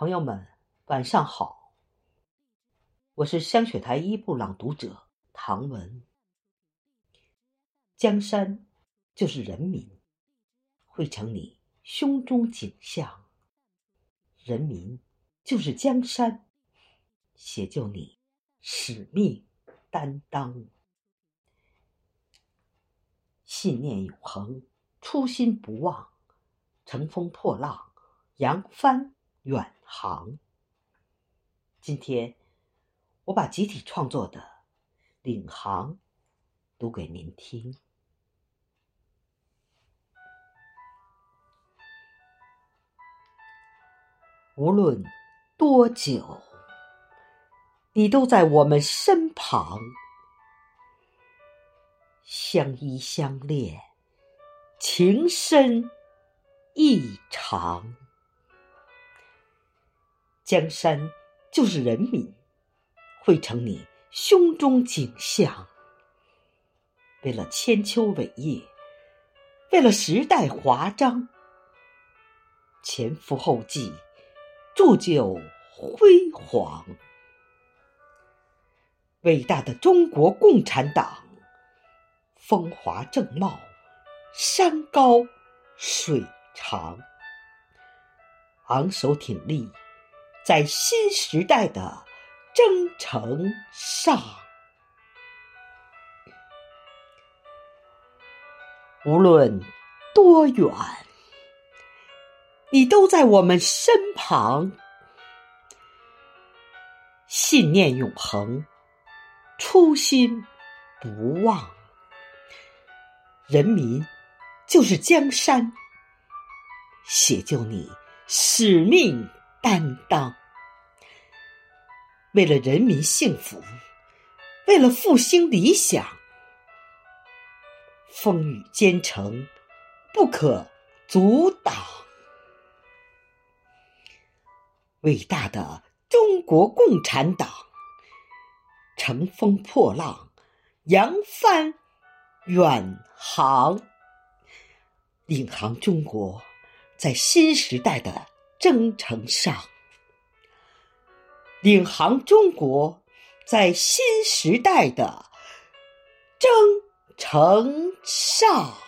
朋友们，晚上好。我是香雪台一部朗读者唐文。江山就是人民，汇成你胸中景象；人民就是江山，写就你使命担当。信念永恒，初心不忘，乘风破浪，扬帆。远航。今天，我把集体创作的《领航》读给您听。无论多久，你都在我们身旁，相依相恋，情深意长。江山就是人民，汇成你胸中景象。为了千秋伟业，为了时代华章，前赴后继，铸就辉煌。伟大的中国共产党，风华正茂，山高水长，昂首挺立。在新时代的征程上，无论多远，你都在我们身旁。信念永恒，初心不忘。人民就是江山，写就你使命。担当，为了人民幸福，为了复兴理想，风雨兼程，不可阻挡。伟大的中国共产党，乘风破浪，扬帆远航，领航中国在新时代的。征程上，领航中国在新时代的征程上。